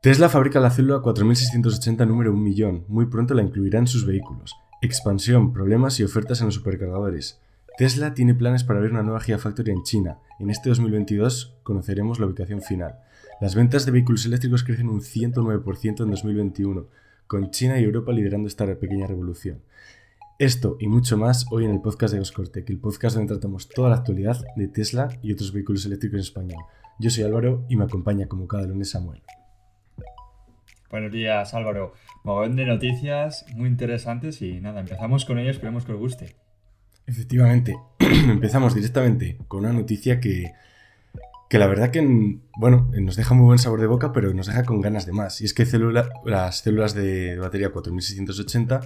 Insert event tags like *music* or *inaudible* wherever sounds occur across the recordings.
Tesla fabrica la célula 4680 número 1 millón. Muy pronto la incluirá en sus vehículos. Expansión, problemas y ofertas en los supercargadores. Tesla tiene planes para abrir una nueva Gigafactory en China. En este 2022 conoceremos la ubicación final. Las ventas de vehículos eléctricos crecen un 109% en 2021, con China y Europa liderando esta pequeña revolución. Esto y mucho más hoy en el podcast de Oscortec, el podcast donde tratamos toda la actualidad de Tesla y otros vehículos eléctricos en español. Yo soy Álvaro y me acompaña como cada lunes Samuel. Buenos días, Álvaro. Mogón de noticias muy interesantes y nada, empezamos con ello, esperemos que os guste. Efectivamente, *clears throat* empezamos directamente con una noticia que, que la verdad que, bueno, nos deja muy buen sabor de boca, pero nos deja con ganas de más. Y es que las células de batería 4680,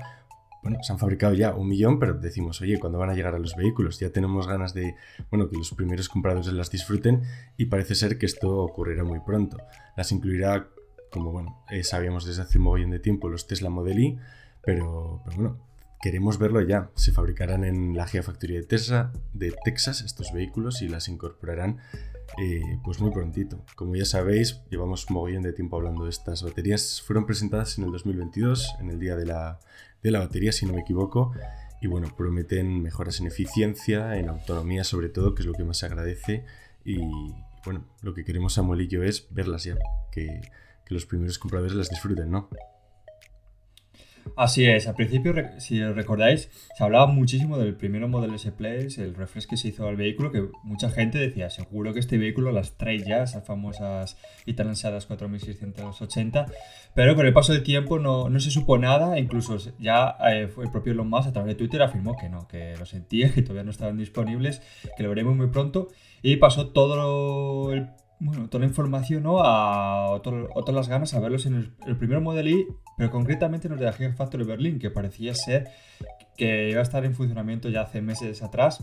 bueno, se han fabricado ya un millón, pero decimos, oye, ¿cuándo van a llegar a los vehículos? Ya tenemos ganas de, bueno, que los primeros compradores las disfruten y parece ser que esto ocurrirá muy pronto. Las incluirá como bueno, eh, sabíamos desde hace un mogollón de tiempo los Tesla Model Y, pero, bueno, queremos verlo ya. Se fabricarán en la Gigafactoría de Tesla de Texas estos vehículos y las incorporarán eh, pues muy prontito. Como ya sabéis, llevamos un mogollón de tiempo hablando de estas baterías. Fueron presentadas en el 2022, en el día de la, de la batería, si no me equivoco. Y bueno, prometen mejoras en eficiencia, en autonomía sobre todo, que es lo que más se agradece. Y bueno, lo que queremos Samuel y es verlas ya, que que los primeros compradores las disfruten, ¿no? Así es, al principio, si recordáis, se hablaba muchísimo del primer modelo S-Place, el refresh que se hizo al vehículo, que mucha gente decía, seguro que este vehículo las trae ya, esas famosas y tan ansiadas 4680, pero con el paso del tiempo no, no se supo nada, incluso ya eh, el propio Elon Musk a través de Twitter afirmó que no, que lo sentía, *laughs* que todavía no estaban disponibles, que lo veremos muy pronto, y pasó todo el bueno, toda la información ¿no? a otras las ganas a verlos en el, primer Model I, pero concretamente en los de la Gigafactory Berlin, que parecía ser que iba a estar en funcionamiento ya hace meses atrás.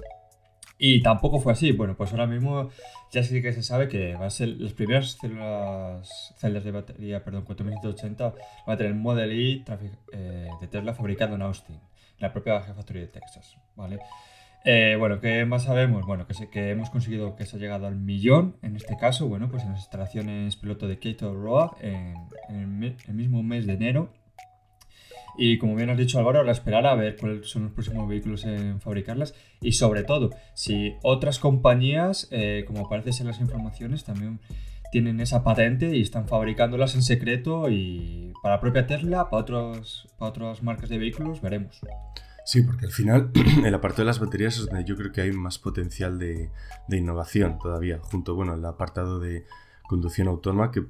Y tampoco fue así. Bueno, pues ahora mismo ya sí que se sabe que va a ser las primeras células, celdas de batería, perdón, 4180, va a tener el Model I eh, de Tesla fabricado en Austin, en la propia Gigafactory de Texas, ¿vale? Eh, bueno, ¿qué más sabemos? Bueno, que, que hemos conseguido que se ha llegado al millón, en este caso, bueno, pues en las instalaciones piloto de Kato Road en, el, mismo mes de enero. Y como bien has dicho Álvaro, ahora esperar a ver cuáles son los próximos vehículos en fabricarlas y sobre todo si otras compañías, eh, como aparece en las informaciones, también tienen esa patente y están fabricándolas en secreto y para la propia Tesla, para, otros, para otras marcas de vehículos, veremos. Sí, porque al final *clears throat* el apartado de las baterías es donde yo creo que hay más potencial de, innovación todavía, junto bueno, al apartado de conducción autónoma, que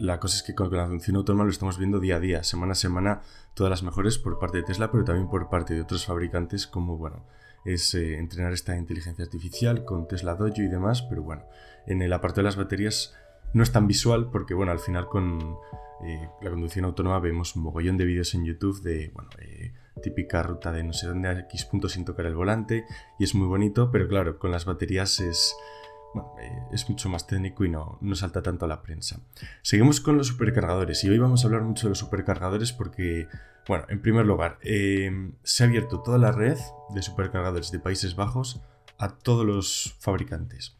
la cosa es que con la conducción autónoma lo estamos viendo día a día, semana a semana, todas las mejores por parte de Tesla, pero también por parte de otros fabricantes como, bueno, es eh, entrenar esta inteligencia artificial con Tesla Dojo y demás, pero bueno, en el apartado de las baterías no es tan visual porque, bueno, al final con eh, la conducción autónoma vemos un mogollón de vídeos en YouTube de, bueno, eh, típica ruta de no sé dónde a X punto sin tocar el volante y es muy bonito, pero claro, con las baterías es, eh, es mucho más técnico y no, no salta tanto a la prensa. Seguimos con los supercargadores y hoy vamos a hablar mucho de los supercargadores porque, bueno, en primer lugar, em, se ha abierto toda la red de supercargadores de Países Bajos a todos los fabricantes.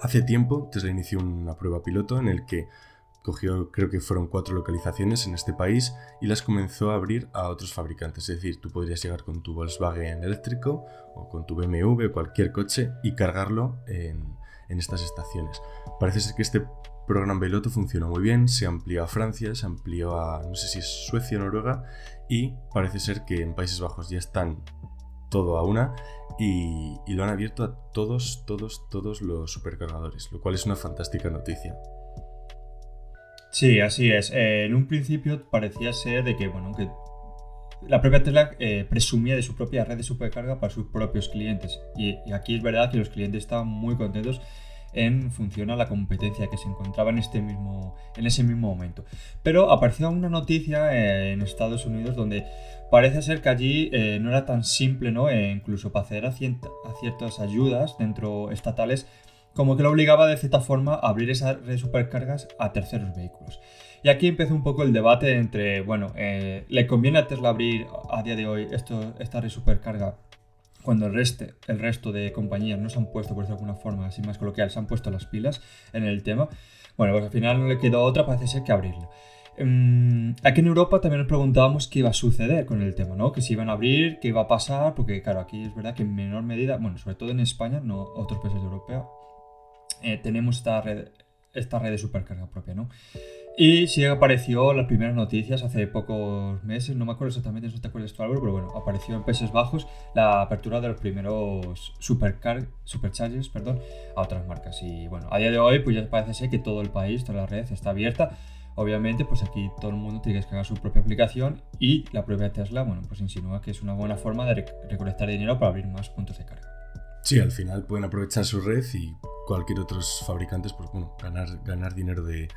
Hace tiempo, Tesla inició una prueba piloto en el que cogió creo que fueron cuatro localizaciones en este país y las comenzó a abrir a otros fabricantes. Es decir, tú podrías llegar con tu Volkswagen eléctrico o con tu BMW cualquier coche y cargarlo en, estas estaciones. Parece ser que este programa piloto funcionó muy bien, se amplió a Francia, se amplió a no sé si Suecia o Noruega y parece ser que en Países Bajos ya están todo a una y, y lo han abierto a todos, todos, todos los supercargadores, lo cual es una fantástica noticia. Sí, así es. Eh, en un principio parecía ser de que, bueno, que la propia Tesla eh, presumía de su propia red de supercarga para sus propios clientes. Y, aquí es verdad que los clientes estaban muy contentos en función a la competencia que se encontraba en, este mismo, en ese mismo momento. Pero apareció una noticia eh, en Estados Unidos donde parece ser que allí no era tan simple, ¿no? incluso para acceder a ciertas ayudas dentro estatales como que lo obligaba de cierta forma a abrir esa red de supercargas a terceros vehículos. Y aquí empezó un poco el debate entre, bueno, eh, ¿le conviene a Tesla abrir a día de hoy esto, esta red supercarga cuando el, resto, el resto de compañías no se han puesto, por decirlo de alguna forma, así más coloquial, se han puesto las pilas en el tema, bueno, pues al final no le quedó otra, parece ser que abrirla. Em, aquí en Europa también nos preguntábamos qué iba a suceder con el tema, ¿no? Que si iban a abrir, qué iba a pasar, porque claro, aquí es verdad que en menor medida, bueno, sobre todo en España, no otros países Europa, eh, tenemos esta red, esta red de supercarga propia, ¿no? Y sí apareció las primeras noticias hace pocos meses, no me acuerdo exactamente, no te acuerdas tú Álvaro, pero bueno, apareció en Países Bajos la apertura de los primeros supercar superchargers perdón, a otras marcas. Y bueno, a día de hoy pues ya parece ser que todo el país, toda la red está abierta. Obviamente, pues aquí todo el mundo tiene que descargar su propia aplicación y la propia Tesla, bueno, pues insinúa que es una buena forma de recolectar dinero para abrir más puntos de carga. Sí, al final pueden aprovechar su red y cualquier otro fabricantes, pues bueno, ganar, ganar dinero de,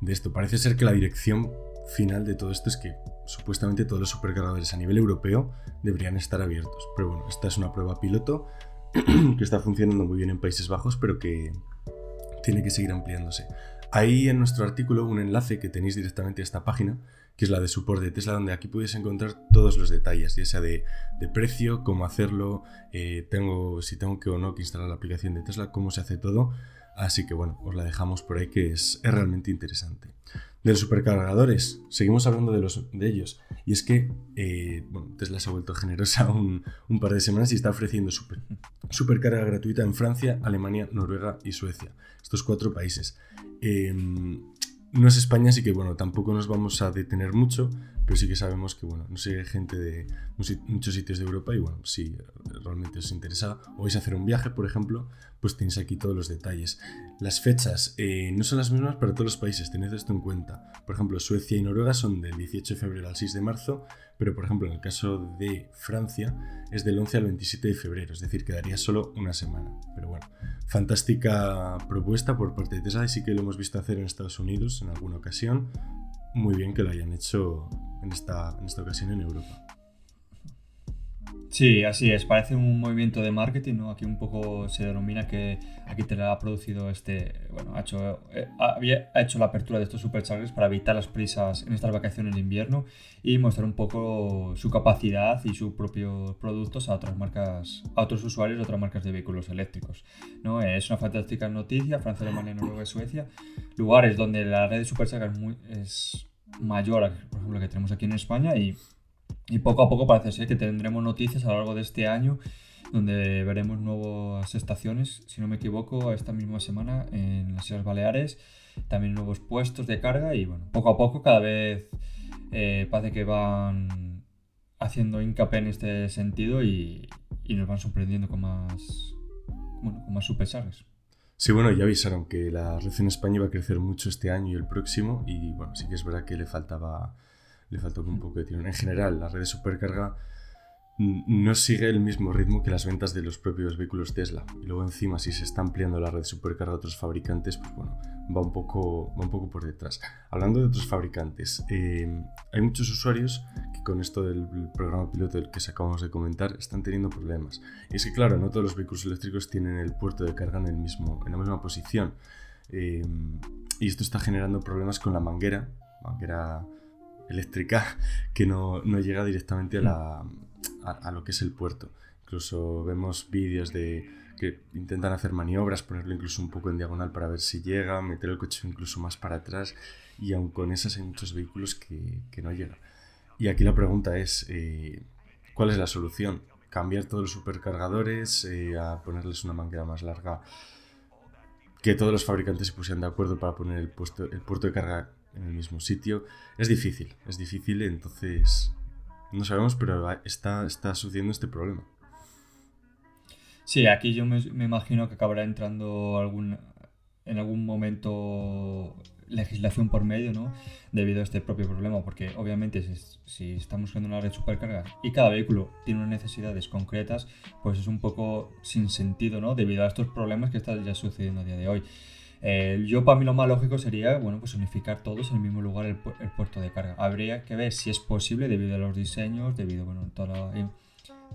de esto. Parece ser que la dirección final de todo esto es que supuestamente todos los supercargadores a nivel europeo deberían estar abiertos. Pero bueno, esta es una prueba piloto *clears throat* que está funcionando muy bien en Países Bajos, pero que tiene que seguir ampliándose. Ahí en nuestro artículo un enlace que tenéis directamente a esta página, que es la de support de Tesla, donde aquí podéis encontrar todos los detalles, ya sea de, precio, cómo hacerlo, eh, tengo, si tengo que o no que instalar la aplicación de Tesla, cómo se hace todo. Así que bueno, os la dejamos por ahí que es, realmente interesante. De los supercargadores, seguimos hablando de, los, de ellos. Y es que eh, Tesla se ha vuelto generosa *laughs* un, par de semanas y está ofreciendo super, supercarga gratuita en Francia, Alemania, Noruega y Suecia. Estos cuatro países. Em, no es España, así que bueno, tampoco nos vamos a detener mucho, pero sí que sabemos que bueno, no sé, gente de muchos sitios de Europa y bueno, si realmente os interesa o vais a hacer un viaje, por ejemplo, pues tenéis aquí todos los detalles. Las fechas eh, no son las mismas para todos los países, tened esto en cuenta. Por ejemplo, Suecia y Noruega son del 18 de febrero al 6 de marzo, pero por ejemplo en el caso de Francia es del 11 al 27 de febrero, es decir, quedaría solo una semana. Pero bueno, fantástica propuesta por parte de Tesla y sí que lo hemos visto hacer en Estados Unidos en alguna ocasión. Muy bien que lo hayan hecho en esta, en esta ocasión en Europa. Sí, así es, parece un movimiento de marketing, ¿no? Aquí un poco se denomina que aquí te ha producido este, bueno, ha hecho, eh, ha hecho la apertura de estos superchargers para evitar las prisas en estas vacaciones de invierno y mostrar un poco su capacidad y sus propios productos a otras marcas, a otros usuarios de otras marcas de vehículos eléctricos, ¿no? Es una fantástica noticia, Francia, Alemania, Noruega y Suecia, lugares donde la red de superchargers es mayor, por ejemplo, que tenemos aquí en España y y poco a poco parece ser que tendremos noticias a lo largo de este año donde veremos nuevas estaciones, si no me equivoco, esta misma semana en las Islas Baleares, también nuevos puestos de carga y bueno, poco a poco cada vez eh, parece que van haciendo hincapié en este sentido y, nos van sorprendiendo con más, bueno, con más supercharges. Sí, bueno, ya avisaron que la red en España iba a crecer mucho este año y el próximo y bueno, sí que es verdad que le faltaba le faltó un poco de tirón. En general, la red de supercarga no sigue el mismo ritmo que las ventas de los propios vehículos Tesla. Y luego encima, si se está ampliando la red de supercarga a otros fabricantes, pues bueno, va un poco, va un poco por detrás. Hablando de otros fabricantes, eh, hay muchos usuarios que con esto del programa piloto del que acabamos de comentar están teniendo problemas. Y es que claro, no todos los vehículos eléctricos tienen el puerto de carga en, el mismo, en la misma posición. Eh, y esto está generando problemas con la manguera, manguera eléctrica que no, llega directamente a, la, a, lo que es el puerto. Incluso vemos vídeos de que intentan hacer maniobras, ponerlo incluso un poco en diagonal para ver si llega, meter el coche incluso más para atrás y aun con esas hay muchos vehículos que, no llegan. Y aquí la pregunta es, eh, ¿cuál es la solución? ¿Cambiar todos los supercargadores eh, a ponerles una manguera más larga? Que todos los fabricantes se pusieran de acuerdo para poner el, puesto, el puerto de carga en el mismo sitio. Es difícil, es difícil, entonces no sabemos, pero está, está sucediendo este problema. Sí, aquí yo me, imagino que acabará entrando algún, en algún momento legislación por medio, ¿no? Debido a este propio problema, porque obviamente si, estamos usando una red supercarga y cada vehículo tiene unas necesidades concretas, pues es un poco sin sentido, ¿no? Debido a estos problemas que están ya sucediendo a día de hoy. Eh, yo para mí lo más lógico sería, bueno, pues unificar todos en el mismo lugar el, puerto de carga. Habría que ver si es posible debido a los diseños, debido, bueno,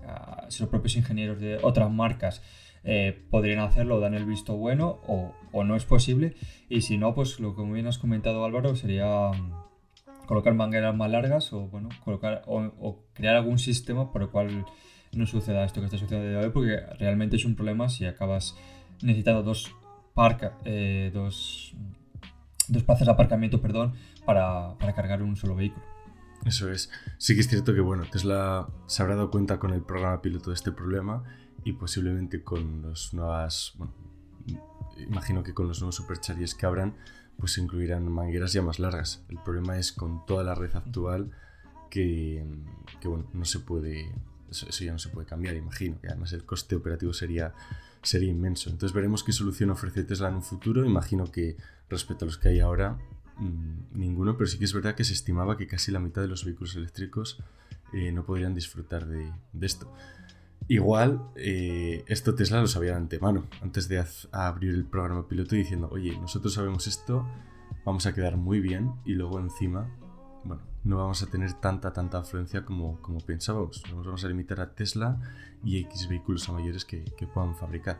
a, si los propios ingenieros de otras marcas eh, podrían hacerlo, dan el visto bueno o, no es posible. Y si no, pues lo que bien has comentado Álvaro sería mm, colocar mangueras más largas o, bueno, colocar o, crear algún sistema por el cual no suceda esto que está sucediendo hoy, porque realmente es un problema si acabas necesitando dos, parca, eh, dos, dos plazas de aparcamiento perdón, para, para cargar un solo vehículo. Eso es. Sí que es cierto que bueno, Tesla se habrá dado cuenta con el programa piloto de este problema y posiblemente con los nuevas, bueno, imagino que con los nuevos superchargers que abran, pues incluirán mangueras ya más largas. El problema es con toda la red actual que, que bueno, no se puede, eso, ya no se puede cambiar, imagino. Y además el coste operativo sería, sería inmenso. Entonces veremos qué solución ofrece Tesla en un futuro. Imagino que respecto a los que hay ahora, mmm, ninguno, pero sí que es verdad que se estimaba que casi la mitad de los vehículos eléctricos eh, no podrían disfrutar de, de esto. Igual, eh, esto Tesla lo sabía de antemano, antes de abrir el programa piloto diciendo, oye, nosotros sabemos esto, vamos a quedar muy bien y luego encima, bueno, no vamos a tener tanta, tanta afluencia como, como pensábamos. Nos vamos a limitar a Tesla y X vehículos a mayores que, que puedan fabricar.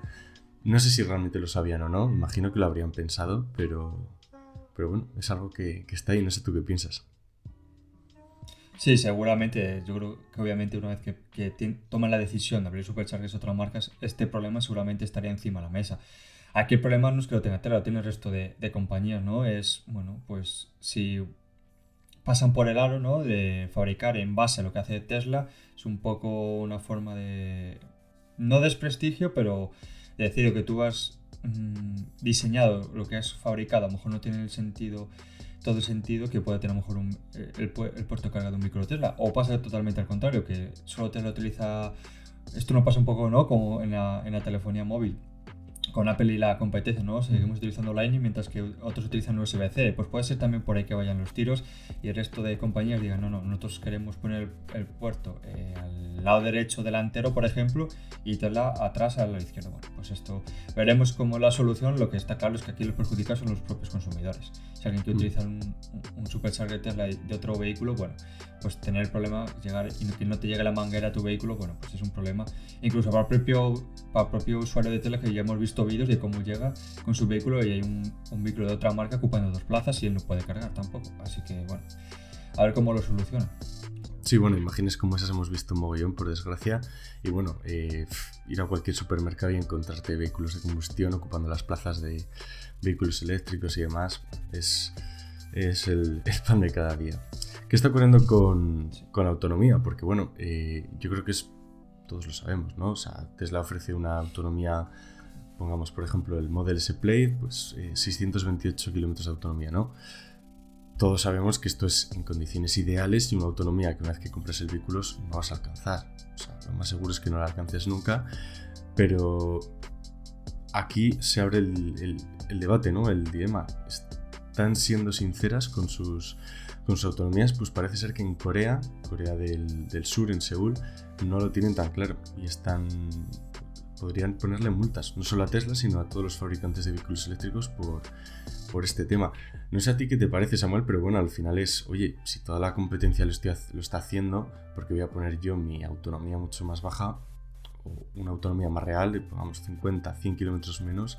No sé si realmente lo sabían o no, imagino que lo habrían pensado, pero, pero bueno, es algo que, que está ahí, no sé tú qué piensas. Sí, seguramente. Yo creo que obviamente una vez que, que toman la decisión de abrir Superchargers a otras marcas, este problema seguramente estaría encima de la mesa. Aquí el problema no es que lo tenga Tesla, lo tiene el resto de, de, compañías, ¿no? Es, bueno, pues si pasan por el aro, ¿no? De fabricar en base a lo que hace Tesla, es un poco una forma de, no desprestigio, pero de decir que tú has mmm, diseñado lo que has fabricado, a lo mejor no tiene el sentido todo el sentido que pueda tener a lo mejor eh, el, el, puerto cargado de un micro Tesla. O pasa totalmente al contrario, que solo Tesla utiliza. Esto no pasa un poco, ¿no? Como en la telefonía móvil con Apple y la competencia, ¿no? Seguimos utilizando Lightning mientras que otros utilizan USB-C. Pues puede ser también por ahí que vayan los tiros y el resto de compañías digan, no, no, nosotros queremos poner el, puerto eh, al lado derecho delantero, por ejemplo, y Tesla atrás al lado izquierdo. Bueno, pues esto veremos como la solución. Lo que está claro es que aquí los perjudicados son los propios consumidores. Si alguien quiere utilizar un, un supercharger Tesla de otro vehículo, bueno, pues tener el problema, llegar y que no te llegue la manguera a tu vehículo, bueno, pues es un problema. Incluso para el propio, para el propio usuario de Tesla que ya hemos visto vídeos de cómo llega con su vehículo y hay un, un, vehículo de otra marca ocupando dos plazas y él no puede cargar tampoco. Así que bueno, a ver cómo lo soluciona. Sí, bueno, imágenes como esas hemos visto un mogollón, por desgracia. Y bueno, eh, ir a cualquier supermercado y encontrarte vehículos de combustión ocupando las plazas de vehículos eléctricos y demás es, es el, *laughs* el pan de cada día. ¿Qué está ocurriendo con, con la autonomía? Porque bueno, eh, yo creo que es, todos lo sabemos, ¿no? O sea, Tesla ofrece una autonomía pongamos por ejemplo el Model S Play, pues eh, 628 kilómetros de autonomía, ¿no? Todos sabemos que esto es en condiciones ideales y una autonomía que una vez que compras el vehículo no vas a alcanzar. O sea, lo más seguro es que no la alcances nunca, pero aquí se abre el, debate, ¿no? El dilema. ¿Están siendo sinceras con sus, con sus autonomías? Pues parece ser que en Corea, Corea del, del Sur, en Seúl, no lo tienen tan claro y están podrían ponerle multas, no solo a Tesla, sino a todos los fabricantes de vehículos eléctricos por, por este tema. No sé a ti qué te parece, Samuel, pero bueno, al final es, oye, si toda la competencia lo, está haciendo, porque voy a poner yo mi autonomía mucho más baja, o una autonomía más real, pongamos 50, 100 kilómetros menos,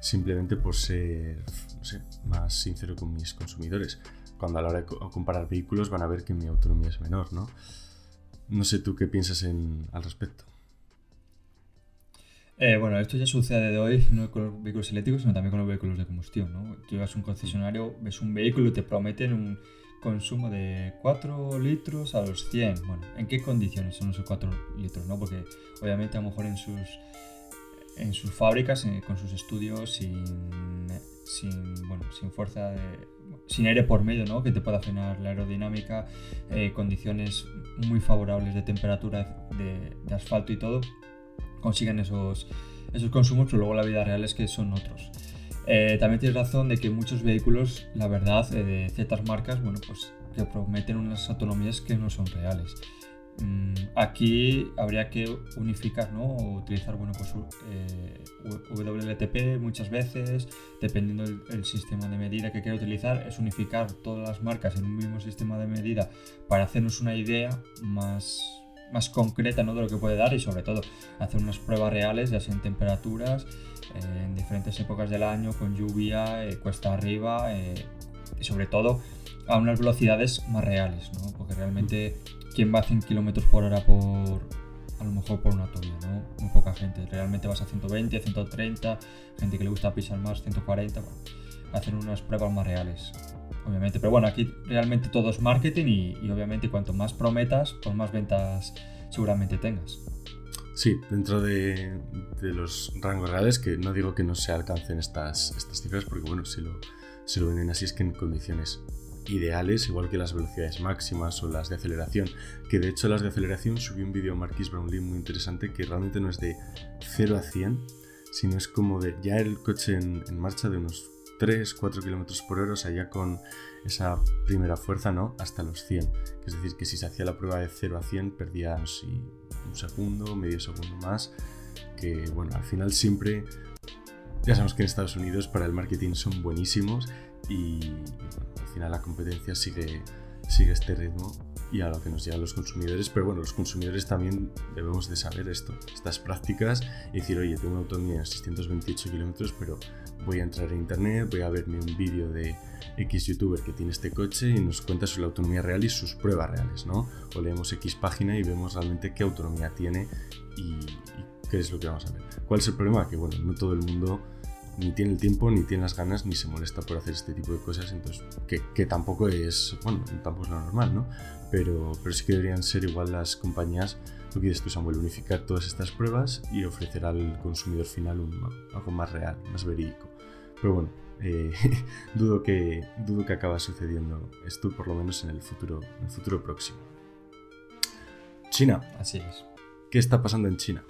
simplemente por ser, no sé, más sincero con mis consumidores. Cuando a la hora de comparar vehículos van a ver que mi autonomía es menor, ¿no? No sé tú qué piensas en, al respecto. Eh, bueno, esto ya sucede de hoy, no con los vehículos eléctricos, sino también con los vehículos de combustión. ¿no? Tú llegas a un concesionario, ves un vehículo y te prometen un consumo de 4 litros a los 100. Bueno, ¿en qué condiciones son esos 4 litros? ¿no? Porque obviamente a lo mejor en sus, en sus fábricas, eh, con sus estudios, sin, sin, bueno, sin fuerza, de, sin aire por medio, ¿no? que te pueda frenar la aerodinámica, eh, condiciones muy favorables de temperatura de asfalto y todo consiguen esos, esos consumos, pero luego la vida real es que son otros. Eh, también tienes razón de que muchos vehículos, la verdad, eh, de ciertas marcas, bueno, pues que prometen unas autonomías que no son reales. Mm, aquí habría que unificar, ¿no? O utilizar, bueno, pues eh, WLTP muchas veces, dependiendo del el sistema de medida que quiera utilizar, es unificar todas las marcas en un mismo sistema de medida para hacernos una idea más, más concreta ¿no? de lo que puede dar y sobre todo hacer unas pruebas reales, ya sea en temperaturas, eh, en diferentes épocas del año, con lluvia, eh, cuesta arriba eh, y sobre todo a unas velocidades más reales, ¿no? porque realmente quien va a 100 km por hora por, a lo mejor por una autovía, ¿no? Muy poca gente. Realmente vas a 120, 130, gente que le gusta pisar más, 140, bueno, hacen unas pruebas más reales. Obviamente, pero bueno, aquí realmente todo es marketing y, obviamente cuanto más prometas, pues más ventas seguramente tengas. Sí, dentro de, los rangos reales, que no digo que no se alcancen estas, estas cifras, porque bueno, si lo, si lo venden así es que en condiciones ideales, igual que las velocidades máximas o las de aceleración. Que de hecho las de aceleración subí un vídeo a Marquis Brownlee muy interesante que realmente no es de 0 a 100, sino es como de ya el coche en, marcha de unos 3, 4 kilómetros por hora, o sea, ya con esa primera fuerza, ¿no? Hasta los 100. Es decir, que si se hacía la prueba de 0 a 100, perdía, un segundo, medio segundo más. Que, bueno, al final siempre. Ya sabemos que en Estados Unidos para el marketing son buenísimos y al final la competencia sigue, sigue este ritmo y a lo que nos llegan los consumidores, pero bueno, los consumidores también debemos de saber esto, estas prácticas y decir, oye, tengo una autonomía de 628 kilómetros, pero voy a entrar en internet, voy a verme un vídeo de X youtuber que tiene este coche y nos cuenta sobre la autonomía real y sus pruebas reales, ¿no? O leemos X página y vemos realmente qué autonomía tiene y, y qué es lo que vamos a ver. ¿Cuál es el problema? Que bueno, no todo el mundo ni tiene el tiempo, ni tiene las ganas, ni se molesta por hacer este tipo de cosas, entonces, que, tampoco es, bueno, tampoco es lo normal, ¿no? Pero, pero sí que deberían ser igual las compañías, lo que dices tú, Samuel, unificar todas estas pruebas y ofrecer al consumidor final algo más real, más verídico. Pero bueno, eh, *laughs* dudo, que, dudo que acaba sucediendo esto, por lo menos en el futuro, en el futuro próximo. China. Así es. ¿Qué está pasando en China?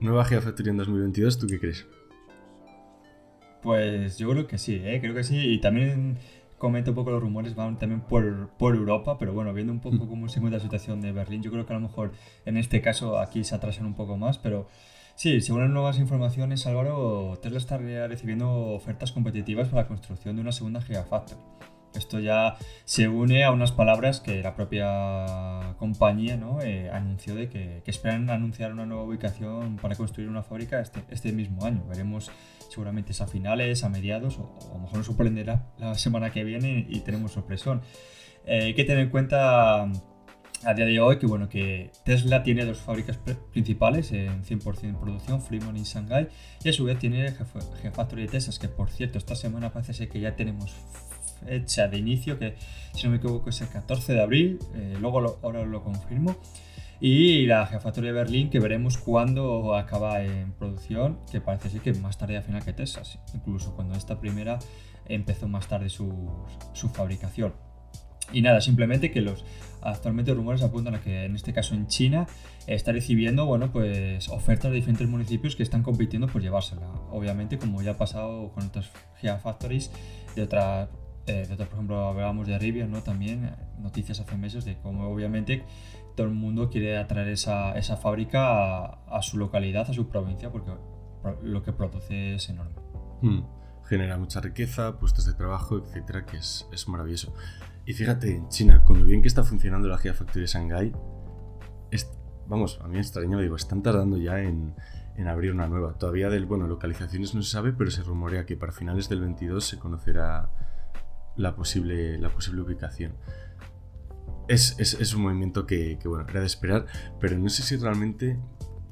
Nueva Gigafactory en 2022, ¿tú qué crees? Pues yo creo que sí, ¿eh? creo que sí. Y también comento un poco los rumores, van también por, por Europa, pero bueno, viendo un poco mm. cómo se encuentra la situación de Berlín, yo creo que a lo mejor en este caso aquí se atrasan un poco más, pero sí, según las nuevas informaciones, Álvaro, Tesla está recibiendo ofertas competitivas para la construcción de una segunda Gigafactory. Esto ya se une a unas palabras que la propia compañía ¿no? Eh, anunció de que, esperan anunciar una nueva ubicación para construir una fábrica este, este mismo año. Veremos seguramente es a finales, a mediados, o, a lo mejor nos sorprenderá la semana que viene y tenemos sorpresón. Eh, hay que tener en cuenta a día de hoy que, bueno, que Tesla tiene dos fábricas principales en 100% producción, Fremont y Shanghai, y a su vez tiene Gigafactory de Texas, que por cierto esta semana parece ser que ya tenemos fecha de inicio, que si no me equivoco es el 14 de abril, eh, luego ahora lo confirmo. Y la Gigafactory de Berlín, que veremos cuándo acaba en producción, que parece ser que más tarde al final que Texas, incluso cuando esta primera empezó más tarde su, su fabricación. Y nada, simplemente que los actualmente rumores apuntan a que en este caso en China está recibiendo bueno, pues ofertas de diferentes municipios que están compitiendo por llevársela. Obviamente, como ya ha pasado con otras Gigafactories de otras eh, de otras, por ejemplo, hablábamos de Rivian, ¿no? También noticias hace meses de cómo obviamente todo el mundo quiere atraer esa, esa fábrica a, su localidad, a su provincia, porque lo que produce es enorme. Hmm. Genera mucha riqueza, puestos de trabajo, etcétera, que es, es, maravilloso. Y fíjate, en China, con lo bien que está funcionando la Gigafactory de Shanghai, vamos, a mí me extraña, digo, están tardando ya en, en, abrir una nueva. Todavía del, bueno, localizaciones no se sabe, pero se rumorea que para finales del 22 se conocerá la posible, la posible ubicación es, un movimiento que, bueno, era de esperar, pero no sé si realmente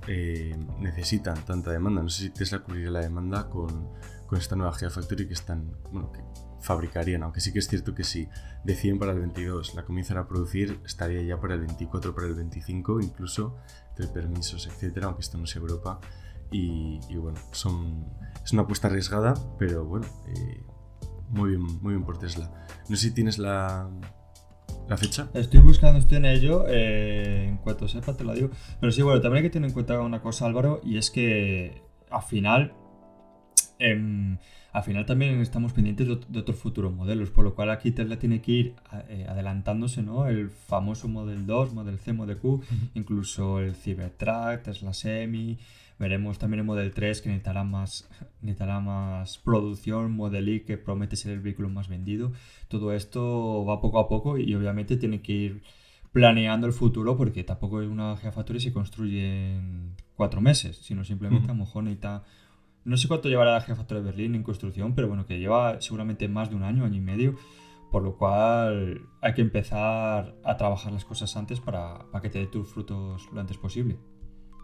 eh, necesitan tanta demanda. No sé si Tesla cubriría la demanda con, esta nueva Gigafactory que están, bueno, que fabricarían, aunque sí que es cierto que si deciden para el 22 la comienzan a producir, estaría ya para el 24, para el 25, incluso de permisos, etcétera, aunque esto no es Europa. Y, bueno, son, es una apuesta arriesgada, pero bueno, eh, muy bien, muy bien por Tesla. No sé si tienes la, ¿La fecha? Estoy buscando, estoy en ello. Eh, en cuanto sepa, te lo digo. Pero sí, bueno, también hay que tener en cuenta una cosa, Álvaro, y es que al final. Em, al final también estamos pendientes de, otros futuros modelos, por lo cual aquí Tesla tiene que ir eh, adelantándose, ¿no? El famoso Model 2, Model C, Model Q, incluso el Cybertruck, Tesla Semi, Veremos también el Model 3 que necesitará más, *laughs* necesitará más producción, Model I que promete ser el vehículo más vendido. Todo esto va poco a poco y obviamente tiene que ir planeando el futuro porque tampoco es una Gigafactory se construye en cuatro meses, sino simplemente a lo mejor necesita... No sé cuánto llevará la Gigafactory de Berlín en construcción, pero bueno, que lleva seguramente más de un año, año y medio, por lo cual hay que empezar a trabajar las cosas antes para, para que te dé tus frutos lo antes posible.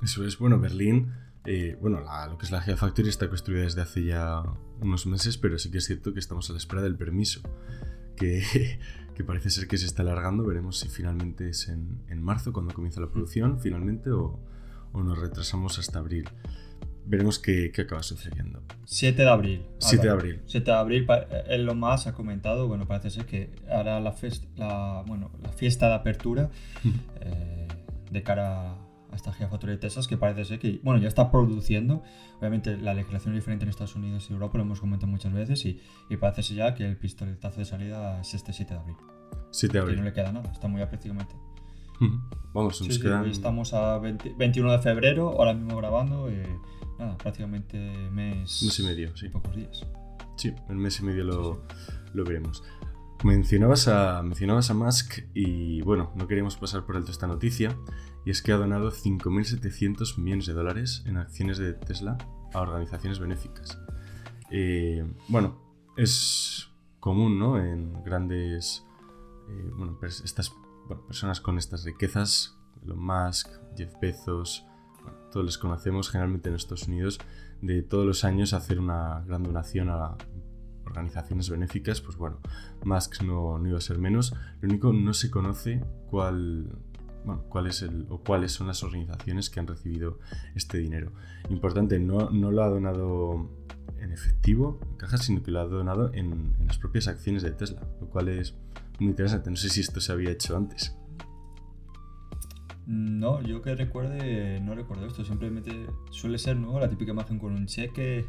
Eso es, bueno, Berlín, eh, bueno, lo que es la Gigafactory está construida desde hace ya unos meses, pero sí que es cierto que estamos a la espera del permiso, que, *laughs* que parece ser que se está alargando, veremos si finalmente es en, en marzo cuando comienza la producción, finalmente, o, o nos retrasamos hasta abril veremos qué, qué, acaba sucediendo. 7 de abril. 7 de abril. 7 de abril, él lo más ha comentado, bueno, parece ser que hará la, la, bueno, la fiesta de apertura *laughs* eh, de cara a esta Gigafactory de Texas, que parece ser que, bueno, ya está produciendo. Obviamente la legislación es diferente en Estados Unidos y Europa, lo hemos comentado muchas veces, y, y parece ser ya que el pistoletazo de salida es este 7 de abril. 7 de abril. Y no le queda nada, está muy a prácticamente. Vamos, nos quedan... estamos a 21 de febrero, ahora mismo grabando. Eh, nada, prácticamente mes, mes y medio, sí. Pocos días. Sí, en mes y medio lo, lo veremos. Mencionabas a, mencionabas a Musk y bueno, no queríamos pasar por alto esta noticia y es que ha donado 5.700 millones de dólares en acciones de Tesla a organizaciones benéficas. Eh, bueno, es común, ¿no? En grandes, eh, bueno, estas personas con estas riquezas, Elon Musk, Jeff Bezos, todos les conocemos generalmente en Estados Unidos, de todos los años hacer una gran donación a organizaciones benéficas, pues bueno, Musk no, no iba a ser menos. Lo único, no se conoce cuál, bueno, cuál es el, o cuáles son las organizaciones que han recibido este dinero. Importante, no, no lo ha donado en efectivo, en cajas, sino que lo ha donado en, en las propias acciones de Tesla, lo cual es muy interesante. No sé si esto se había hecho antes. No, yo que recuerde, no recuerdo esto. Simplemente suele ser ¿no? la típica imagen con un cheque,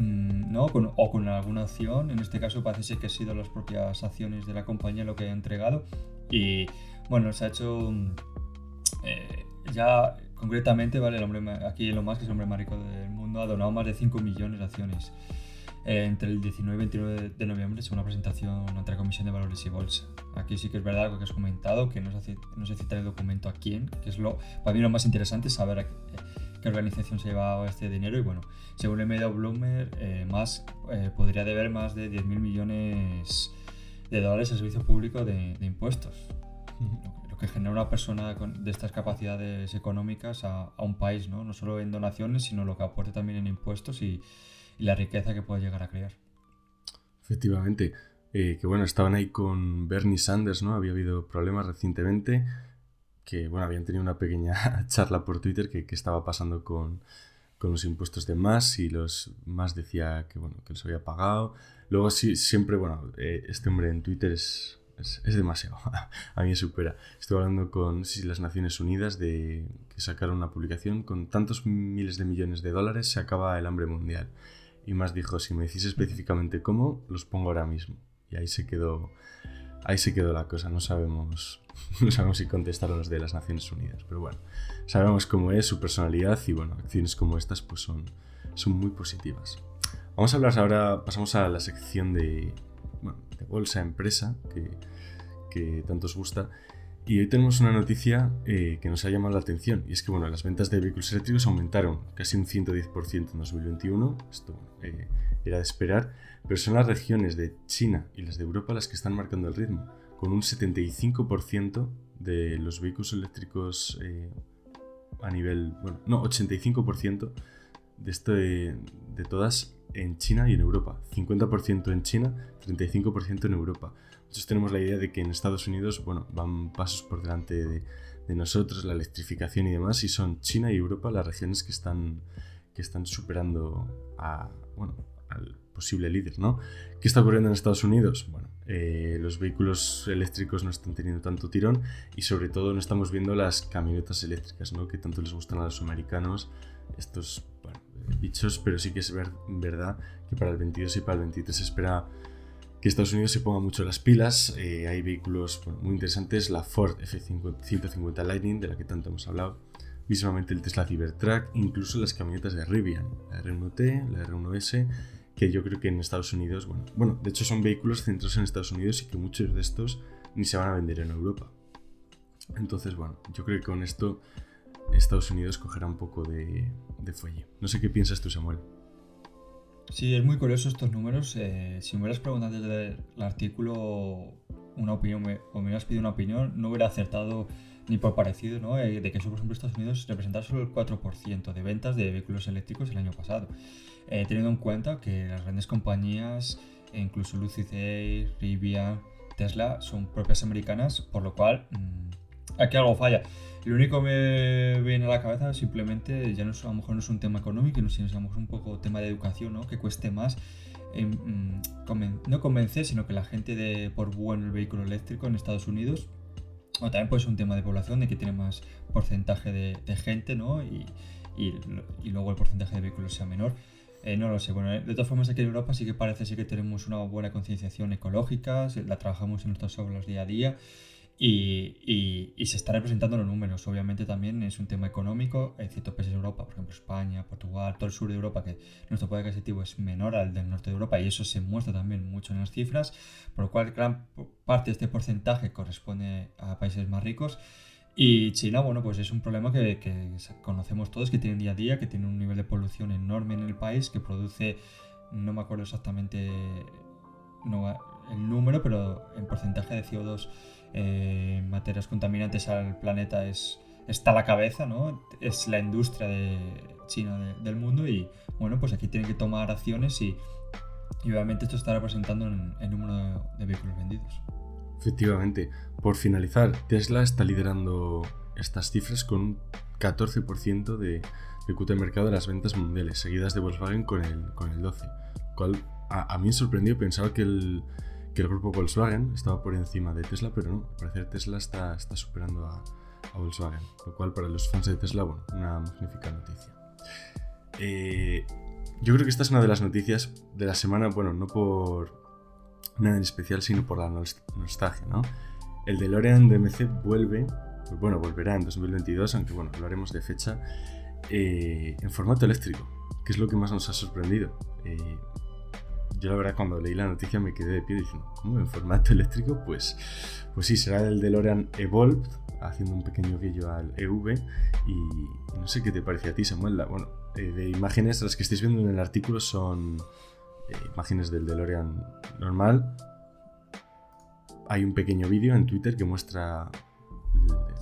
mm, ¿no? o con alguna acción. En este caso parece que han sido las propias acciones de la compañía lo que ha entregado. Y bueno, se ha hecho eh, ya concretamente, ¿vale? El hombre, aquí lo más que es el hombre más rico del mundo ha donado más de 5 millones de acciones. Eh, entre el 19 y 29 de noviembre es una presentación ante la Comisión de Valores y Bolsa. Aquí sí que es verdad lo que has comentado, que no se, cita el documento a quién, que es lo, para mí lo más interesante es saber a qué, organización se lleva este dinero y bueno, según el medio Bloomer, eh, más, eh, podría deber más de 10.000 millones de dólares al servicio público de, impuestos. Lo que genera una persona de estas capacidades económicas a, a, un país, ¿no? no solo en donaciones, sino lo que aporte también en impuestos y, y la riqueza que puede llegar a crear. Efectivamente. Eh, que bueno, estaban ahí con Bernie Sanders, ¿no? Había habido problemas recientemente, que bueno, habían tenido una pequeña *laughs* charla por Twitter que, que estaba pasando con, con, los impuestos de más y los más decía que bueno, que les había pagado. Luego sí, siempre, bueno, eh, este hombre en Twitter es, es, es, demasiado, *laughs* a mí me supera. Estoy hablando con si las Naciones Unidas de que sacaron una publicación con tantos miles de millones de dólares se acaba el hambre mundial. Y más dijo, si me decís específicamente cómo, los pongo ahora mismo. Y ahí se quedó, ahí se quedó la cosa. No sabemos, *laughs* no sabemos si contestaron los de las Naciones Unidas. Pero bueno, sabemos cómo es su personalidad y bueno, acciones como estas pues son, son muy positivas. Vamos a hablar ahora, pasamos a la sección de, bolsa empresa, que, que tanto os gusta. Y hoy tenemos una noticia eh, que nos ha llamado la atención, y es que bueno, las ventas de vehículos eléctricos aumentaron casi un 110% en 2021, esto eh, era de esperar, pero son las regiones de China y las de Europa las que están marcando el ritmo, con un 75% de los vehículos eléctricos eh, a nivel, bueno, no, 85% de, esto de, de todas en China y en Europa, 50% en China, 35% en Europa. Nosotros tenemos la idea de que en Estados Unidos, bueno, van pasos por delante de, nosotros, la electrificación y demás, y son China y Europa las regiones que están, que están superando a, bueno, al posible líder, ¿no? ¿Qué está ocurriendo en Estados Unidos? Bueno, eh, los vehículos eléctricos no están teniendo tanto tirón y sobre todo no estamos viendo las camionetas eléctricas, ¿no? Que tanto les gustan a los americanos, estos bichos, pero sí que es verdad que para el 22 y para el 23 se espera que Estados Unidos se ponga mucho las pilas. Eh, hay vehículos muy interesantes, la Ford F-150 Lightning, de la que tanto hemos hablado, mismamente el Tesla Cybertruck, incluso las camionetas de Rivian, la R1T, la R1S, que yo creo que en Estados Unidos, bueno, bueno, de hecho son vehículos centrados en Estados Unidos y que muchos de estos ni se van a vender en Europa. Entonces, bueno, yo creo que con esto Estados Unidos cogerá un poco de, de fuelle. No sé qué piensas tú, Samuel. Sí, es muy curioso estos números. Eh, si me hubieras preguntado desde el artículo una opinión o me hubieras pedido una opinión, no hubiera acertado ni por parecido, ¿no? Eh, de que eso, por ejemplo, Estados Unidos representaba solo el 4% de ventas de vehículos eléctricos el año pasado. Eh, teniendo en cuenta que las grandes compañías, incluso Lucid Air, Rivian, Tesla, son propias americanas, por lo cual mm, aquí algo falla. Lo único que me viene a la cabeza simplemente, ya no a lo mejor no es un tema económico, sino es un poco tema de educación, ¿no? Que cueste más mm, no convencer, sino que la gente de por bueno el vehículo eléctrico en Estados Unidos, o también puede ser un tema de población, de que tiene más porcentaje de, gente, ¿no? Y, y, luego el porcentaje de vehículos sea menor. Eh, no lo sé. Bueno, de todas formas aquí en Europa sí que parece sí que tenemos una buena concienciación ecológica, la trabajamos en nuestros obras día a día y, y, se está representando en los números. Obviamente también es un tema económico. Hay ciertos países de Europa, por ejemplo España, Portugal, todo el sur de Europa, que nuestro poder adquisitivo es menor al del norte de Europa y eso se muestra también mucho en las cifras, por lo cual gran parte de este porcentaje corresponde a países más ricos. Y China, bueno, pues es un problema que, que conocemos todos, que tiene día a día, que tiene un nivel de polución enorme en el país, que produce, no me acuerdo exactamente no, el número, pero en porcentaje de CO2 eh, materias contaminantes al planeta es, está a la cabeza, ¿no? Es la industria de China del mundo y bueno, pues aquí tienen que tomar acciones y, obviamente esto está representando en el número de, vehículos vendidos. Efectivamente. Por finalizar, Tesla está liderando estas cifras con un 14% de, de mercado de las ventas mundiales, seguidas de Volkswagen con el, con el 12%. Cual a, a mí me sorprendió, pensaba que el, que el grupo Volkswagen estaba por encima de Tesla, pero no, al parecer Tesla está, está superando a, Volkswagen, lo cual para los fans de Tesla, bueno, una magnífica noticia. Eh, yo creo que esta es una de las noticias de la semana, bueno, no por nada en especial, sino por la nostalgia, ¿no? El DeLorean de MC vuelve, bueno, volverá en 2022, aunque bueno, hablaremos de fecha, eh, en formato eléctrico, que es lo que más nos ha sorprendido. Eh, yo la verdad cuando leí la noticia me quedé de pie diciendo, ¿cómo en formato eléctrico? Pues, pues sí, será el DeLorean Evolved, haciendo un pequeño guillo al EV. Y no sé qué te parece a ti, Samuel. bueno, eh, de imágenes, las que estáis viendo en el artículo son eh, imágenes del DeLorean normal. Hay un pequeño vídeo en Twitter que muestra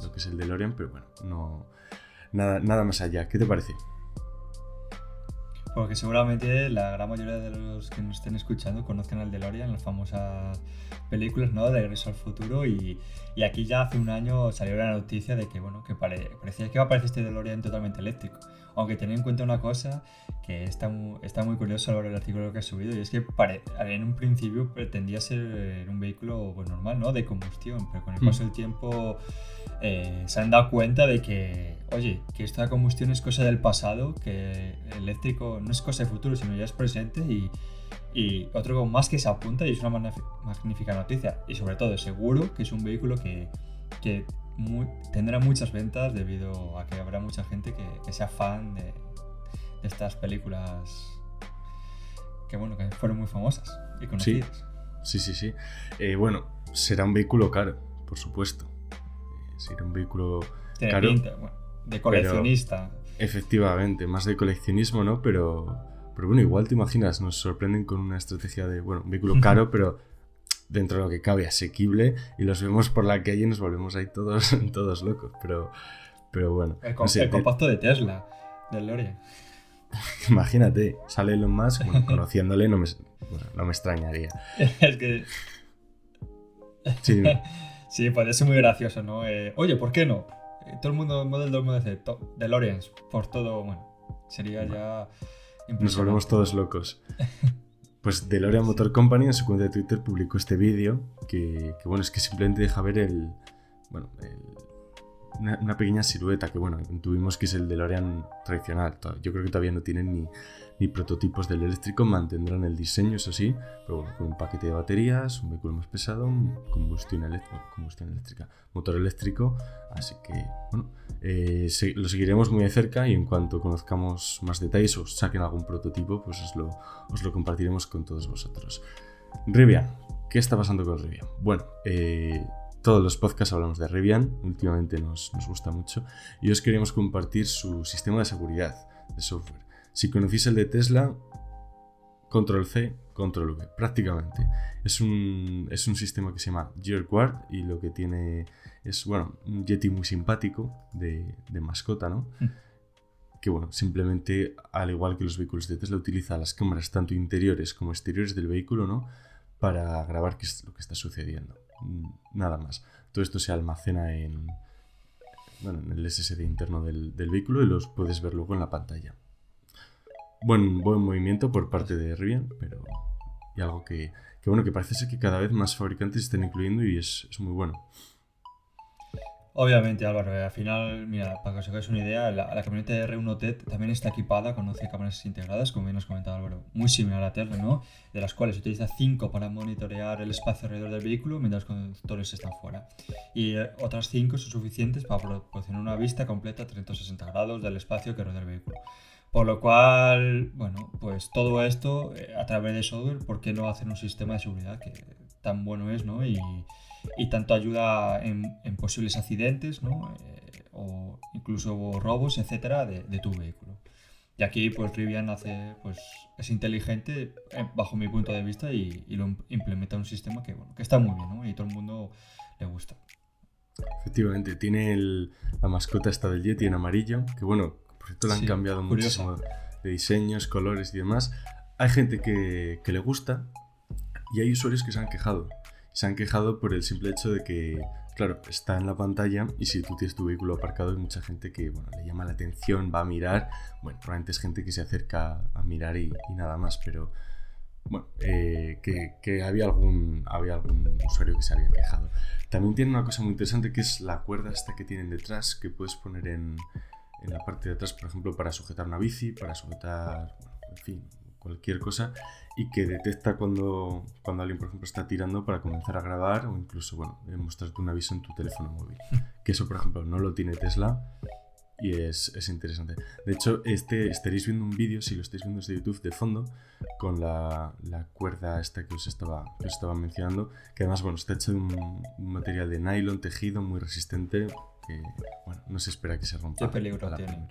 lo que es el DeLorean, pero bueno, no, nada, nada más allá. ¿Qué te parece? Porque seguramente la gran mayoría de los que nos estén escuchando conocen al DeLorean, las famosas películas ¿no? de Regreso al Futuro. Y, y, aquí ya hace un año salió la noticia de que, bueno, que parecía que iba a aparecer este DeLorean totalmente eléctrico. Aunque teniendo en cuenta una cosa que está muy, está muy curioso ahora el artículo que ha subido, y es que en un principio pretendía ser un vehículo pues, normal, ¿no? De combustión, pero con el paso mm. del tiempo eh, se han dado cuenta de que, oye, que esta combustión es cosa del pasado, que el eléctrico no es cosa de futuro, sino ya es presente y, y otro más que se apunta y es una magnífica noticia. Y sobre todo, seguro que es un vehículo que, que tendrá muchas ventas debido a que habrá mucha gente que, sea fan de, estas películas que, bueno, que fueron muy famosas y conocidas. Sí, sí, sí. Eh, bueno, será un vehículo caro, por supuesto era un vehículo caro. de coleccionista. efectivamente, más de coleccionismo, ¿no? Pero, pero bueno, igual te imaginas, nos sorprenden con una estrategia de, bueno, un vehículo *laughs* caro, pero dentro de lo que cabe asequible y los vemos por la calle y nos volvemos ahí todos, *laughs* todos locos, pero, pero bueno. El, compacto de Tesla, del Lorian. *laughs* Imagínate, sale Elon Musk, *laughs* conociéndole no me, no me extrañaría. es que... Sí, Sí, puede ser muy gracioso, ¿no? Eh, oye, ¿por qué no? Eh, todo el mundo, Model 2, de DeLoreans, por todo, bueno, sería ya... Nos volvemos todos locos. Pues DeLorean Motor Company en su cuenta de Twitter publicó este vídeo que, que, bueno, es que simplemente deja ver el, bueno, el, una, pequeña silueta que, bueno, intuimos que es el DeLorean tradicional. Yo creo que todavía no tienen ni, ni prototipos del eléctrico, mantendrán el diseño, eso sí, pero bueno, con un paquete de baterías, un vehículo más pesado, combustión, combustión eléctrica, motor eléctrico. Así que, bueno, eh, lo seguiremos muy de cerca y en cuanto conozcamos más detalles o saquen algún prototipo, pues os lo, os lo compartiremos con todos vosotros. Rivian, ¿qué está pasando con Rivian? Bueno, eh, todos los podcasts hablamos de Rivian, últimamente nos, gusta mucho, y os queríamos compartir su sistema de seguridad de software. Si conocéis el de Tesla, control C, control V, prácticamente. Es un, es un sistema que se llama GearGuard y lo que tiene es, bueno, un Yeti muy simpático de, de mascota, ¿no? Mm. Que, bueno, simplemente, al igual que los vehículos de Tesla, utiliza las cámaras tanto interiores como exteriores del vehículo, ¿no? Para grabar qué es lo que está sucediendo. Mm, Nada más. Todo esto se almacena en, bueno, en el SSD interno del, del vehículo y los puedes ver luego en la pantalla. Buen, buen movimiento por parte de Rivian, pero y algo que, que, bueno, que parece ser que cada vez más fabricantes están incluyendo y es, es muy bueno. Obviamente, Álvaro, eh, al final, mira, para que os hagáis una idea, la, la camioneta de R1T también está equipada con 11 cámaras integradas, como bien nos comentaba Álvaro, muy similar a Tesla, ¿no? De las cuales se utiliza 5 para monitorear el espacio alrededor del vehículo mientras los conductores están fuera. Y eh, otras 5 son suficientes para proporcionar una vista completa a 360 grados del espacio que rodea el vehículo. Por lo cual, bueno, pues todo esto eh, a través de software, ¿por qué no hacer un sistema de seguridad que tan bueno es, ¿no? Y, y tanto ayuda en, en posibles accidentes, ¿no? Eh, o incluso robos, etcétera, de, de, tu vehículo. Y aquí, pues Rivian hace, pues, es inteligente eh, bajo mi punto de vista y, y, lo implementa un sistema que, bueno, que está muy bien, ¿no? Y todo el mundo le gusta. Efectivamente, tiene el, la mascota esta del Yeti en amarillo, que bueno, por cierto le han Sí, cambiado curioso. muchísimo de diseños, colores y demás. Hay gente que, que le gusta y hay usuarios que se han quejado. Se han quejado por el simple hecho de que, claro, está en la pantalla y si tú tienes tu vehículo aparcado hay mucha gente que, bueno, le llama la atención, va a mirar. Bueno, probablemente es gente que se acerca a mirar y, nada más, pero bueno, eh, que, que había, algún, había algún usuario que se había quejado. También tiene una cosa muy interesante que es la cuerda esta que tienen detrás, que puedes poner en, en la parte de atrás, por ejemplo, para sujetar una bici, para sujetar, bueno, en fin, cualquier cosa, y que detecta cuando, cuando alguien, por ejemplo, está tirando para comenzar a grabar o incluso, bueno, eh, mostrarte un aviso en tu teléfono móvil. Que eso, por ejemplo, no lo tiene Tesla y es, es interesante. De hecho, este, estaréis viendo un vídeo, si lo estáis viendo desde YouTube, de fondo, con la, la cuerda esta que os, estaba, que os estaba mencionando, que además, bueno, está hecho de un, un material de nylon, tejido, muy resistente, que, bueno, no se espera que se rompa. Qué peligro tiene.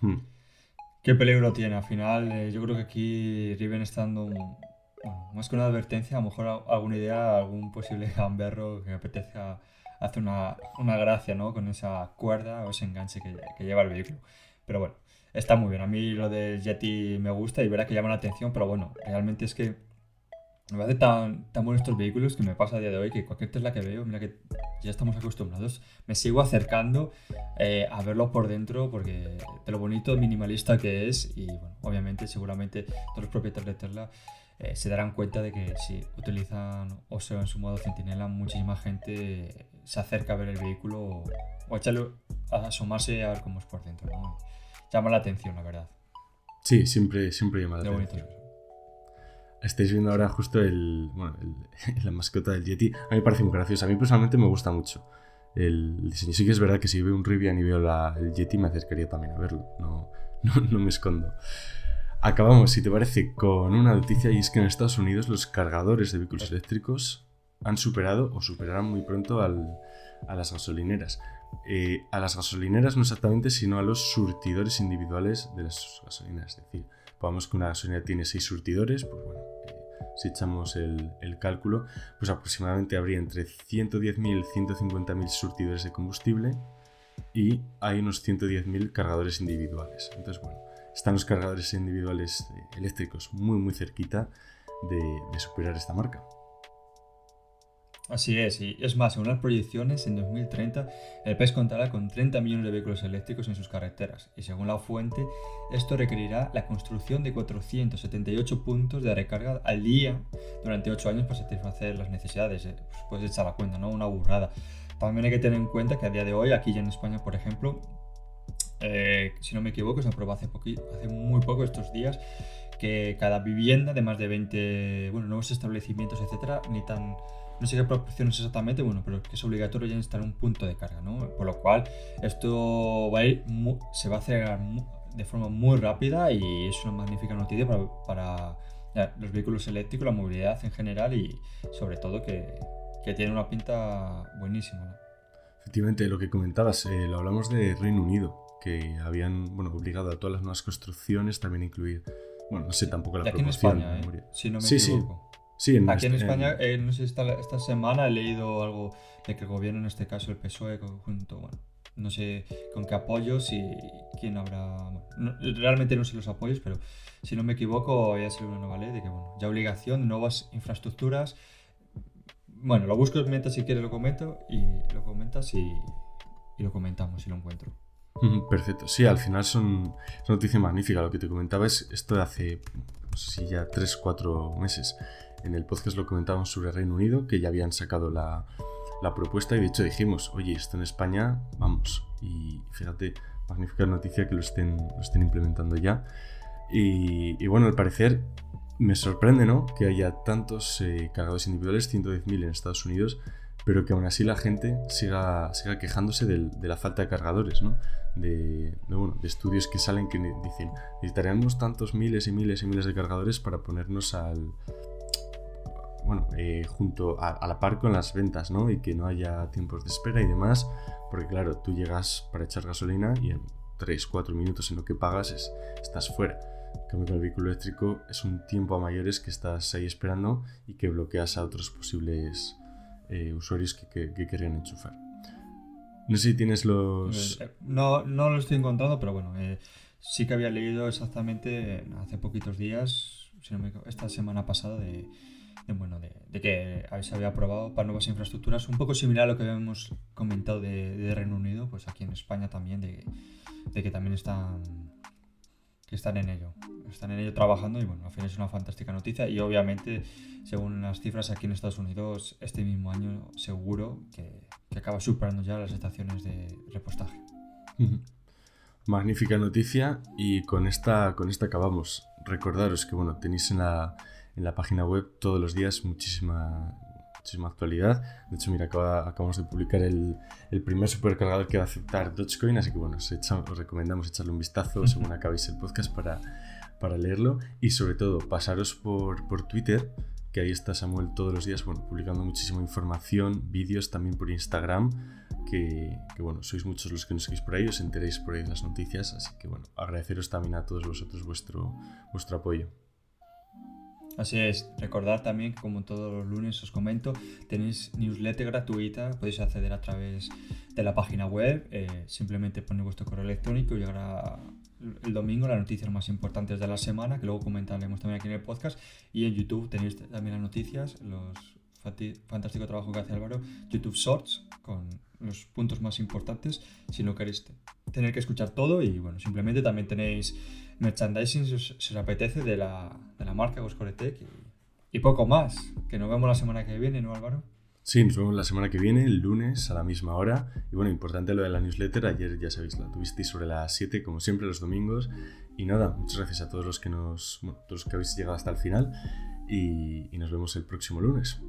Hmm. Qué peligro tiene. Al final, eh, yo creo que aquí Riven está dando un- bueno, más que una advertencia, a lo mejor alguna idea, algún posible *laughs* gamberro que apetezca hacer una, una gracia, ¿no? Con esa cuerda o ese enganche que, que lleva el vehículo. Pero bueno, está muy bien. A mí lo del Yeti me gusta y verá que llama la atención, pero bueno, realmente es que me parece tan, tan buenos estos vehículos que me pasa a día de hoy que cualquier Tesla que veo, mira que ya estamos acostumbrados, me sigo acercando eh, a verlo por dentro porque de lo bonito, minimalista que es y bueno, obviamente seguramente todos los propietarios de Tesla eh, se darán cuenta de que si utilizan o sea en su modo centinela, muchísima gente se acerca a ver el vehículo o, o a echarle a asomarse a ver cómo es por dentro, ¿no? Llama la atención, la verdad. Sí, siempre, siempre llama la De bonito. Estáis viendo ahora justo el, bueno, el- *laughs* la mascota del Yeti. A mí me parece muy gracioso. A mí personalmente me gusta mucho el diseño. Sí que es verdad que si veo un Rivian y veo la- el Yeti me acercaría también a verlo. No, *laughs* no, no me escondo. Acabamos, si te parece, con una noticia y es que en Estados Unidos los cargadores de vehículos eléctricos han superado o superarán muy pronto al- a las gasolineras. Eh, a las gasolineras no exactamente, sino a los surtidores individuales de las gasolineras. Es decir, pongamos que una gasolinera tiene 6 surtidores, pues bueno, si echamos el, cálculo, pues aproximadamente habría entre 110.000 y 150.000 surtidores de combustible y hay unos 110.000 cargadores individuales. Entonces, bueno, están los cargadores individuales eh, eléctricos muy muy cerquita de superar esta marca. Así es, y es más, según las proyecciones, en 2030 el país contará con 30 millones de vehículos eléctricos en sus carreteras, y según la fuente, esto requerirá la construcción de 478 puntos de recarga al día durante 8 años para satisfacer las necesidades. Eh, Pues puedes echar la cuenta, ¿no? Una burrada. También hay que tener en cuenta que a día de hoy, aquí ya en España, por ejemplo, eh, si no me equivoco, se aprobó hace, hace muy poco estos días que cada vivienda de más de 20 bueno, nuevos establecimientos, etcétera, necesitan no sé qué proporciones exactamente, bueno, pero que es obligatorio ya instalar un punto de carga, ¿no? Por lo cual, esto va a ir mu- se va a acelerar mu- de forma muy rápida y es una magnífica noticia para, para ya, los vehículos eléctricos, la movilidad en general y sobre todo que, que tiene una pinta buenísima. ¿no? Efectivamente, lo que comentabas, eh, lo hablamos de Reino Unido, que habían bueno, obligado a todas las nuevas construcciones también a incluir, bueno, no sé tampoco la Y aquí en proporción. España, ¿eh? si no me sí. equivoco. Sí, en Aquí en este- España, eh, no sé, esta, esta semana he leído algo de que el gobierno, en este caso el PSOE, junto, bueno, no sé con qué apoyos y quién habrá. bueno, no- realmente no sé los apoyos, pero si no me equivoco, ya salido una nueva ley de que, bueno, ya obligación, nuevas infraestructuras. Bueno, lo busco mientras si quieres lo comento y lo comentas y, y lo comentamos si lo encuentro. Perfecto. Sí, al final son, es una noticia magnífica. Lo que te comentaba es esto de hace, no sé si ya 3-4 meses. En el podcast lo comentábamos sobre Reino Unido, que ya habían sacado la, la propuesta y de hecho dijimos, oye, esto en España, vamos. Y fíjate, magnífica noticia que lo estén, lo estén implementando ya. Y, bueno, al parecer me sorprende, ¿no? Que haya tantos eh, cargadores individuales, 110.000 en Estados Unidos, pero que aún así la gente siga, siga quejándose de la falta de cargadores, ¿no? De, de, bueno, de estudios que salen que dicen, necesitaremos tantos miles y miles y miles de cargadores para ponernos al... Bueno, eh, junto a, a la par con las ventas, ¿no? Y que no haya tiempos de espera y demás, porque claro, tú llegas para echar gasolina y en 3-4 minutos en lo que pagas es, estás fuera. Cambio, con el vehículo eléctrico es un tiempo a mayores que estás ahí esperando y que bloqueas a otros posibles eh, usuarios que, que, que enchufar. No sé si tienes los... Eh, No, no lo estoy encontrando, pero bueno, eh, sí que había leído exactamente hace poquitos días, si no me esta semana pasada, de, bueno, de, que se había aprobado para nuevas infraestructuras, un poco similar a lo que habíamos comentado de, Reino Unido, pues aquí en España también, de, que también están, que están en ello, están en ello trabajando y bueno, al final es una fantástica noticia y obviamente, según las cifras aquí en Estados Unidos, este mismo año seguro que, acaba superando ya las estaciones de repostaje. Magnífica noticia y con esta, con esta acabamos. Recordaros que bueno, tenéis en la, en la página web todos los días muchísima, muchísima actualidad. De hecho, mira, acaba- acabamos de publicar el, el primer supercargador que va a aceptar Dogecoin, así que bueno, os, echa- os recomendamos echarle un vistazo según acabéis el podcast para, para leerlo y sobre todo pasaros por, por Twitter, que ahí está Samuel todos los días, bueno, publicando muchísima información, vídeos también por Instagram, que, que, bueno, sois muchos los que nos seguís por ahí, os enteréis por ahí de las noticias, así que bueno, agradeceros también a todos vosotros vuestro, vuestro apoyo. Así es, recordad también que como todos los lunes os comento, tenéis newsletter gratuita, podéis acceder a través de la página web, eh, simplemente ponéis vuestro correo electrónico y llegará el domingo las noticias más importantes de la semana, que luego comentaremos también aquí en el podcast, y en YouTube tenéis también las noticias, los fantástico trabajo que hace Álvaro, YouTube Shorts, con los puntos más importantes, si no queréis te- tener que escuchar todo, y bueno, simplemente también tenéis merchandising si os, si os apetece de la, de la marca Goscoretec y, y poco más. Que nos vemos la semana que viene, ¿no, Álvaro? Sí, nos vemos la semana que viene, el lunes a la misma hora. Y bueno, importante lo de la newsletter. Ayer ya sabéis, la tuvisteis sobre las 7, como siempre, los domingos. Y nada, muchas gracias a todos los que nos. Bueno, todos los que habéis llegado hasta el final. Y, y nos vemos el próximo lunes.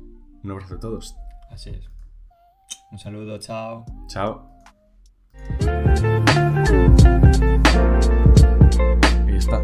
Un abrazo a todos. Así es. Un saludo, chao. Chao. Ahí está.